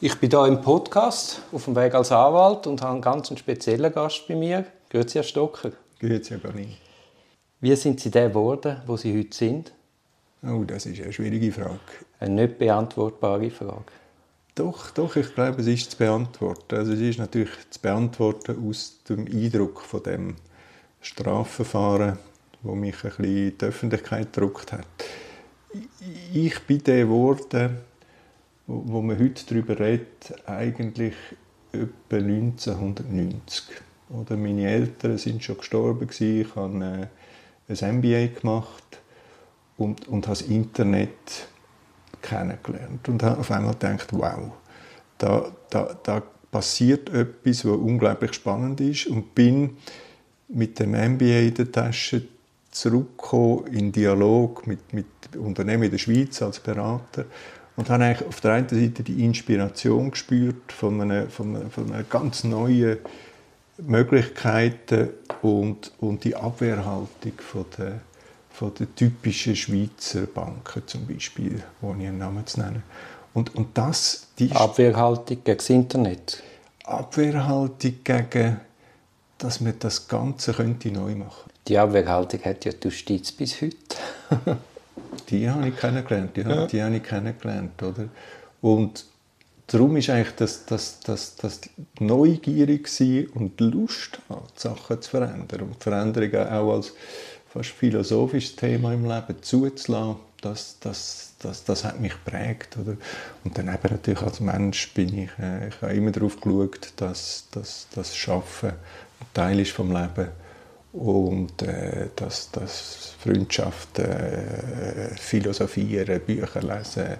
Ich bin hier im Podcast auf dem Weg als Anwalt und habe einen ganz speziellen Gast bei mir. Grüezi, Herr Stocker. Grüezi, Herr Berlin. Wie sind Sie der geworden, wo Sie heute sind? Oh, das ist eine schwierige Frage. Eine nicht beantwortbare Frage. Doch, doch, ich glaube, es ist zu beantworten. Also es ist natürlich zu beantworten aus dem Eindruck von dem Strafverfahren, wo mich ein bisschen die Öffentlichkeit gedruckt hat. Ich bin der geworden, wo man heute darüber redet, eigentlich etwa 1990. Oder meine Eltern sind schon gestorben ich habe äh, ein MBA gemacht und, und habe das Internet kennengelernt und habe auf einmal gedacht, wow, da, da, da passiert etwas, was unglaublich spannend ist und bin mit dem MBA in der Tasche zurückgekommen in Dialog mit, mit Unternehmen in der Schweiz als Berater und habe eigentlich auf der einen Seite die Inspiration gespürt von einer, von einer, von einer ganz neuen Möglichkeiten und, und die Abwehrhaltung von der, von der typischen Schweizer Banken zum Beispiel, ohne einen Namen zu nennen. Und, und das, die Abwehrhaltung gegen das Internet? Abwehrhaltung gegen, dass man das Ganze könnte neu machen Die Abwehrhaltung hat ja die Justiz bis heute. Die habe ich kennengelernt, die, ja. die habe ich kennengelernt, oder? Und darum ist eigentlich das, das, das, das neugierig und Lust an Sachen zu verändern und Veränderungen auch als fast philosophisches Thema im Leben zuzulassen, das, das, das, das hat mich geprägt. Oder? Und dann eben natürlich als Mensch bin ich, äh, ich habe immer darauf geschaut, dass, dass das Schaffen ein Teil ist vom Leben und äh, dass, dass Freundschaft, äh, Philosophieren, Bücher lesen,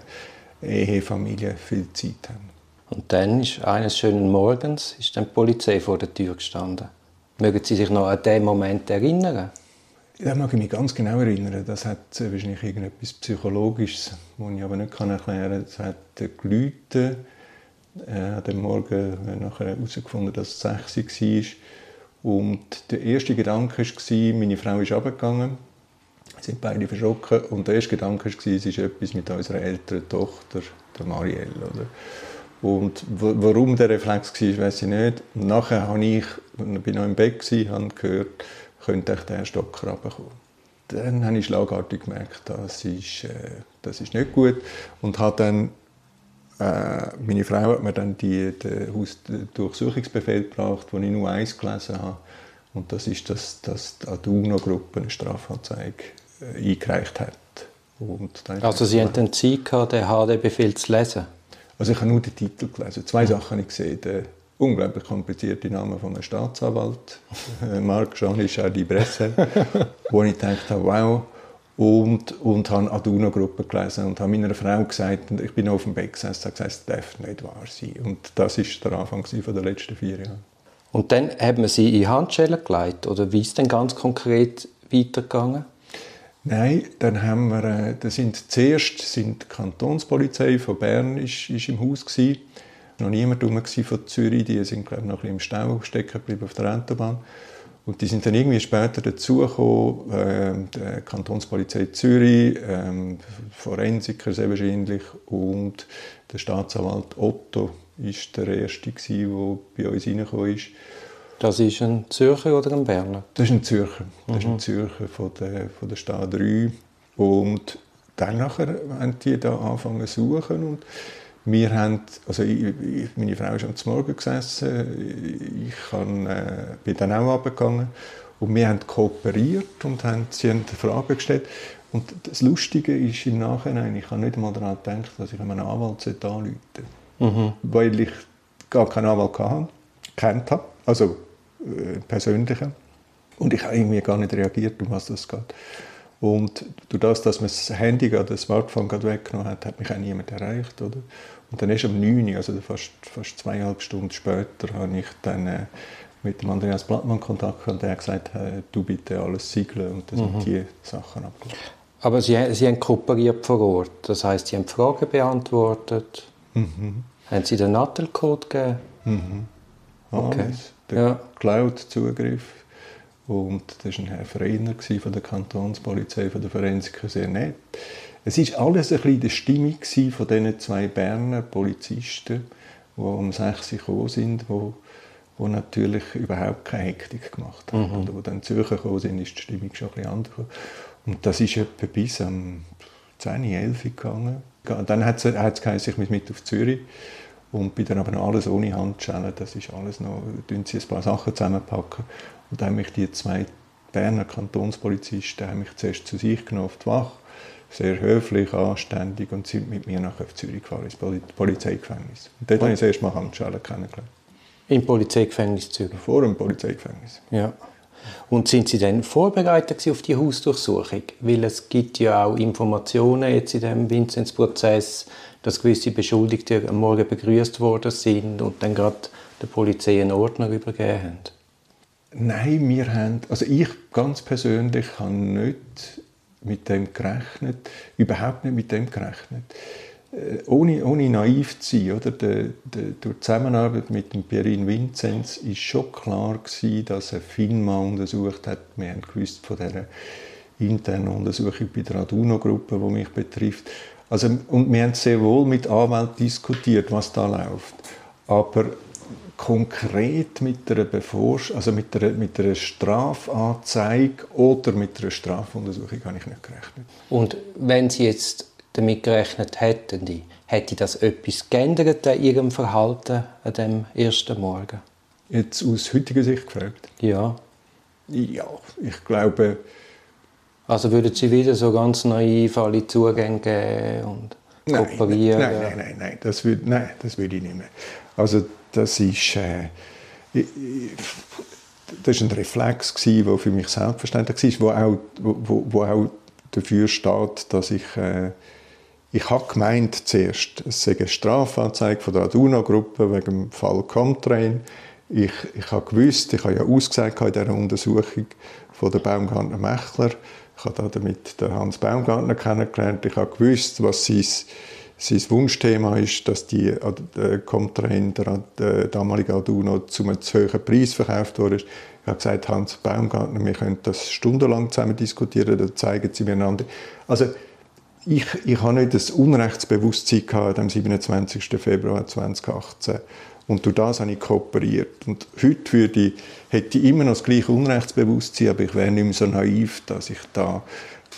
Ehe, Familie viel Zeit haben. Und dann ist eines schönen Morgens ist dann die Polizei vor der Tür gestanden. Mögen Sie sich noch an diesen Moment erinnern? Da mag ich mich ganz genau erinnern. Das hat wahrscheinlich irgendetwas Psychologisches, das ich aber nicht erklären kann. Es hat geläutet. Äh, an dem Morgen nachher herausgefunden, dass es 6 war. Und der erste Gedanke war, meine Frau ist. Wir sind beide verschrocken. Und der erste Gedanke war, es ist etwas mit unserer älteren Tochter, der Marielle. Oder? Und warum der Reflex war, weiß ich nicht. Und nachher habe ich, ich bin noch im Bett, habe gehört, könnte ich den Stock runterkommen. Dann habe ich schlagartig gemerkt, das ist, äh, das ist nicht gut. Und habe dann äh, meine Frau hat mir dann die, den Hausdurchsuchungsbefehl gebracht, wo ich nur eins gelesen habe. Und das ist, dass, dass die UNO-Gruppe eine Strafanzeige äh, eingereicht hat. also Sie hatten dann Zeit gehabt, den HD-Befehl zu lesen? Also ich habe nur den Titel gelesen. Zwei. Sachen habe ich gesehen. Der unglaublich komplizierte Name von einem Staatsanwalt, Marc Jean-Richard Bresse, wo ich gedacht habe, wow, und, und habe Aduna-Gruppe gelesen und habe meiner Frau gesagt, ich bin auf dem Bett gesessen, habe gesagt, es darf nicht wahr sein. Und das war der Anfang der letzten vier Jahre. Und dann hat man sie in Handschellen gelegt, oder wie ist denn ganz konkret weitergegangen? Nein, dann haben wir, äh, da sind zuerst sind die Kantonspolizei von Bern ist, ist im Haus gewesen. Noch niemand von Zürich, die sind glaube ich noch ein bisschen im Stau stecken geblieben auf der Autobahn. Und die sind dann irgendwie später dazugekommen, äh, die Kantonspolizei Zürich, äh, Forensiker sehr wahrscheinlich und der Staatsanwalt Otto war der Erste, der bei uns reingekommen ist. Das ist ein Zürcher oder ein Berner? Das ist ein Zürcher. Das mhm. ist ein mhm. Zürcher von der, von der Stadt 3. Und dann nachher haben die da angefangen zu suchen und wir haben, also ich, ich, meine Frau ist am Morgen gesessen, ich kann, äh, bin dann auch runtergegangen und wir haben kooperiert und haben, sie haben Fragen gestellt. Und das Lustige ist im Nachhinein, ich habe nicht einmal daran gedacht, dass ich einen Anwalt anrufen sollte. Mhm. Weil ich gar keinen Anwalt hatte, kennt habe, also äh, persönlichen. Und ich habe irgendwie gar nicht reagiert, um was das geht. Und durch das, dass man das Handy oder das Smartphone gerade weggenommen hat, hat mich auch niemand erreicht. Oder? Und dann erst um 9 Uhr, also fast, fast zweieinhalb Stunden später, habe ich dann äh, mit dem Andreas Blattmann Kontakt gehabt und der hat gesagt, äh, du bitte alles siegeln und dann mhm. sind die Sachen abgelaufen. Aber Sie, Sie haben kooperiert vor Ort, das heißt, Sie haben Fragen beantwortet. Mhm. Haben Sie den Nattelcode gegeben? Mhm. Okay. Alles. Der ja. Cloud-Zugriff und das war ein Herr Freiner von der Kantonspolizei, von der Forensiker, sehr nett. es ist alles ein bisschen in der Stimmung von diesen zwei Berner Polizisten, die um 6 Uhr gekommen sind, die, die natürlich überhaupt keine Hektik gemacht haben. Mhm. Und die dann Zürcher gekommen sind, ist die Stimmung schon ein bisschen anders. Und das ist etwa bis am 10, 11 gegangen. Dann hat es geheißen, ich muss mit auf Zürich. Und bin dann aber noch alles ohne Handschellen. Das ist alles noch, tun sie ein paar Sachen zusammenpacken. Und dann haben mich die zwei Berner Kantonspolizisten haben mich zuerst zu sich genommen auf die Wache. Sehr höflich, anständig und sind mit mir nach Zürich gefahren, ins Polizeigefängnis. Und dort habe ich das erste Mal Handschellen kennengelernt. Im Polizeigefängnis Zürich? Vor dem Polizeigefängnis. Ja. Und sind Sie dann vorbereitet auf die Hausdurchsuchung? Weil es gibt ja auch Informationen jetzt in dem Vinzenz-Prozess, dass gewisse Beschuldigte am Morgen begrüßt worden sind und dann gerade der Polizei einen Ordner übergeben haben. Nein, wir haben, also ich ganz persönlich habe nicht mit dem gerechnet, überhaupt nicht mit dem gerechnet. Äh, ohne, ohne naiv zu sein, oder? De, de, durch die Zusammenarbeit mit dem Pierin Vinzenz war schon klar gewesen, dass er FINMA untersucht hat. Wir haben gewusst von dieser internen Untersuchung bei der Aduno-Gruppe, die mich betrifft. Also, und wir haben sehr wohl mit Anwälten diskutiert, was da läuft. Aber konkret mit einer, Bevorsch also mit einer, mit einer Strafanzeige oder mit einer Strafuntersuchung habe ich nicht gerechnet. Und wenn Sie jetzt damit gerechnet hätten, hätte das etwas geändert an Ihrem Verhalten an dem ersten Morgen? Jetzt aus heutiger Sicht gefragt? Ja. Ja, ich glaube... Also würden Sie wieder so ganz naiv alle Zugänge geben und kooperieren? Nein, nein, nein, nein, das würde, nein, das würde ich nicht mehr. Also das ist, äh, das ist ein Reflex der für mich selbstverständlich war, wo auch, wo, wo auch dafür steht, dass ich äh, ich habe gemeint zuerst, es sei eine Strafanzeige von der Aduna-Gruppe wegen dem Fall Comtrain. Ich, ich habe gewusst, ich habe ja ausgesagt in dieser Untersuchung von der Baumgartner Mechler. Ich habe damit den Hans Baumgartner kennengelernt. Ich habe gewusst, was sein sein Wunschthema ist, dass die äh, Comtrain, der, der damalige Aduno, zu einem zu hohen Preis verkauft wurde. Ich habe gesagt, Hans Baumgartner, wir können das stundenlang zusammen diskutieren, dann zeigen sie miteinander. Also, ich, ich habe nicht das Unrechtsbewusstsein gehabt am 27. Februar 2018. Und durch das habe ich kooperiert. Und heute würde ich, hätte ich immer noch das gleiche Unrechtsbewusstsein, aber ich wäre nicht mehr so naiv, dass ich da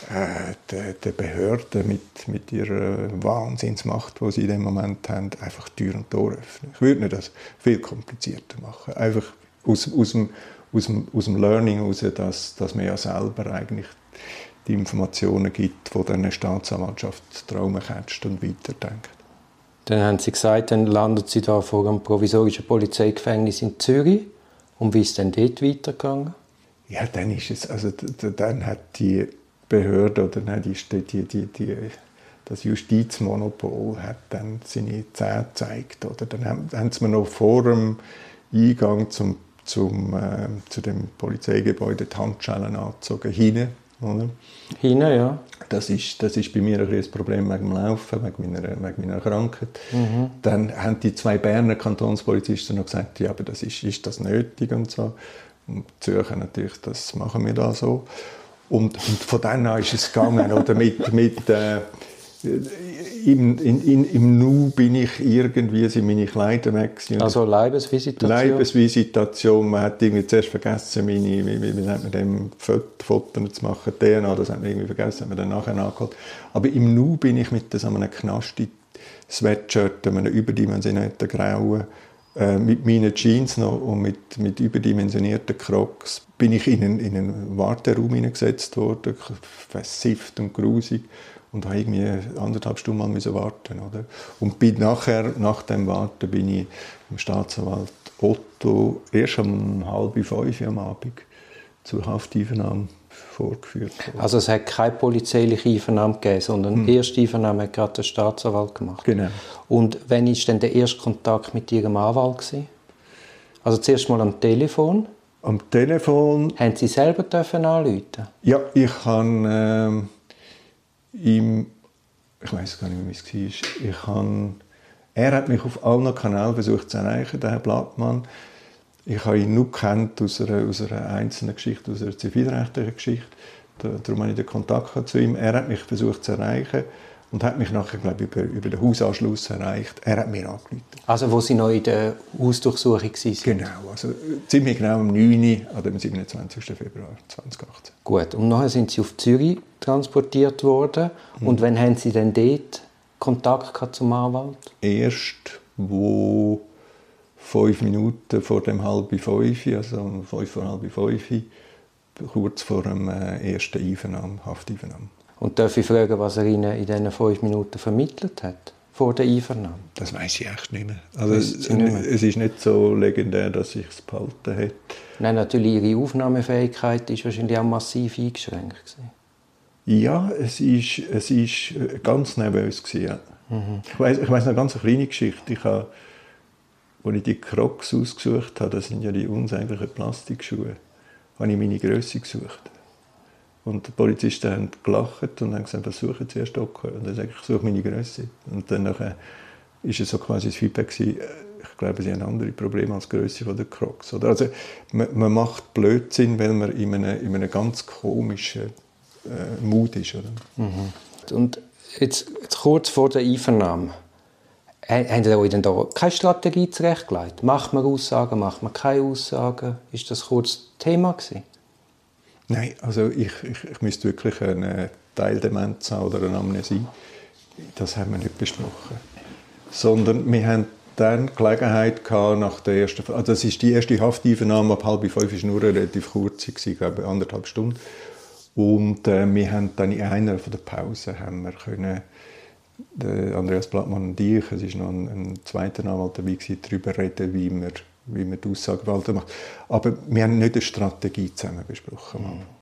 äh, der, der Behörde mit, mit ihrer Wahnsinnsmacht, die sie in dem Moment haben, einfach Tür und Tor öffnen. Ich würde das viel komplizierter machen. Einfach aus, aus, dem, aus, dem, aus dem Learning heraus, dass, dass man ja selber eigentlich die Informationen gibt, die dann eine Staatsanwaltschaft Traum catcht und weiterdenkt. Dann haben Sie gesagt, dann landet Sie da vor einem provisorischen Polizeigefängnis in Zürich. Und wie ist denn dort weitergegangen? Ja, dann ist es, also dann hat die Behörde oder nein, die, die, die, die, das Justizmonopol hat dann seine Zähne gezeigt. Oder dann haben, haben sie mir noch vor dem Eingang zum, zum, äh, zu dem Polizeigebäude die Handschellen angezogen, hinten. Oder? Hinten, ja. Das ist, das ist bei mir ein das Problem wegen dem Laufen, wegen meiner, wegen meiner Krankheit. Mhm. Dann haben die zwei Berner Kantonspolizisten noch gesagt, ja, aber das ist, ist das nötig und so. Und Zürcher natürlich, das machen wir da so. Und, und von dann an ist es gegangen, oder mit, mit äh, im, in, in, im Nu bin ich irgendwie, sind meine Kleider weg. Also Leibesvisitation? Leibesvisitation. Man hat irgendwie zuerst vergessen, meine, wie, wie nennt man dem, Fotos zu machen, DNA, das hat man irgendwie vergessen, hat man dann nachher nachgeholt. Aber im Nu bin ich mit so einem knasti Sweatshirt, einem überdimensionierten grauen, äh, mit meinen Jeans noch und mit, mit überdimensionierten Crocs bin ich in einen, in einen Warteraum hineingesetzt worden, versifft und grusig und habe irgendwie anderthalb Stunden mal warten oder? Und bin nachher, nach dem Warten, bin ich im Staatsanwalt Otto erst um halb fünf am Abend zur Haftübernahme vorgeführt worden. Also es hat keine polizeiliche Einvernahme gegeben, sondern hm. die erste Einvernahme hat gerade der Staatsanwalt gemacht. Genau. Und wann war denn der erste Kontakt mit Ihrem Anwalt? Gewesen? Also zuerst mal am Telefon? Am Telefon... Haben Sie selber dürfen anrufen? Ja, ich habe ähm, ihm... Ich weiß gar nicht wie es war. Ich habe, er hat mich auf allen Kanälen versucht zu erreichen, der Herr Blattmann. Ich habe ihn nur kennt aus einer, aus einer einzelnen Geschichte, aus einer zivilrechtlichen Geschichte. darum habe ich den Kontakt zu ihm. Er hat mich versucht zu erreichen und hat mich nachher, glaube ich, über, über den Hausanschluss erreicht. Er hat mir angerufen. Also wo Sie noch in der Hausdurchsuchung waren? Genau, also ziemlich genau am 9. an dem 27. Februar 2018. Gut, und nachher sind Sie auf Zürich transportiert worden. Mhm. Und wann haben Sie denn dort Kontakt gehabt zum Anwalt? Erst, wo fünf Minuten vor dem halben fünf, also fünf vor halb fünf, kurz vor dem äh, ersten Einvernahme, Hafteinvernahme. Und darf ich fragen, was er Ihnen in diesen fünf Minuten vermittelt hat? Vor der Einvernahme? Das weiß ich echt nicht mehr. Also es, nicht mehr. es, ist nicht so legendär, dass ich es behalten hätte. Nein, natürlich, Ihre Aufnahmefähigkeit ist wahrscheinlich auch massiv eingeschränkt. Gewesen. Ja, es ist, es ist ganz nervös. Gewesen, ja. mhm. Ich weiß ich weiss eine ganz kleine Geschichte. Ich habe, als ich die Crocs ausgesucht habe, das sind ja die unsäglichen Plastikschuhe, habe ich meine Größe gesucht. Und die Polizisten haben gelacht und haben gesagt, was suchen Sie, Herr Stocker? Und dann sage ich, ich suche meine Größe. Und dann ist es so quasi das Feedback gewesen, äh, ich glaube, sie haben andere Probleme als die Größe der Crocs. Oder? Also, man, man, macht Blödsinn, weil man in einem, in einem ganz komischen äh, Mut ist. Oder? Mhm. Und jetzt, jetzt, kurz vor der Einvernahme, haben Sie euch denn da keine Strategie zurechtgelegt? Macht man Aussagen, macht man keine Aussagen? Ist das kurz Thema gewesen? Nein, also ich, ich, ich müsste wirklich eine Teildemenz haben oder eine Amnesie. Das haben wir nicht besprochen. Sondern wir haben dann Gelegenheit gehabt, nach der ersten, also das ist die erste Hafteinvernahme ab halb fünf, ist nur relativ kurz, ich glaube anderthalb Stunden. Und äh, wir haben dann in einer der Pausen haben wir können, Andreas Blattmann und ich, es ist noch ein, ein zweiter Anwalt dabei darüber reden, wie wir wie man die Aussagegewalt macht. Aber wir haben nicht eine Strategie zusammen besprochen. Mhm.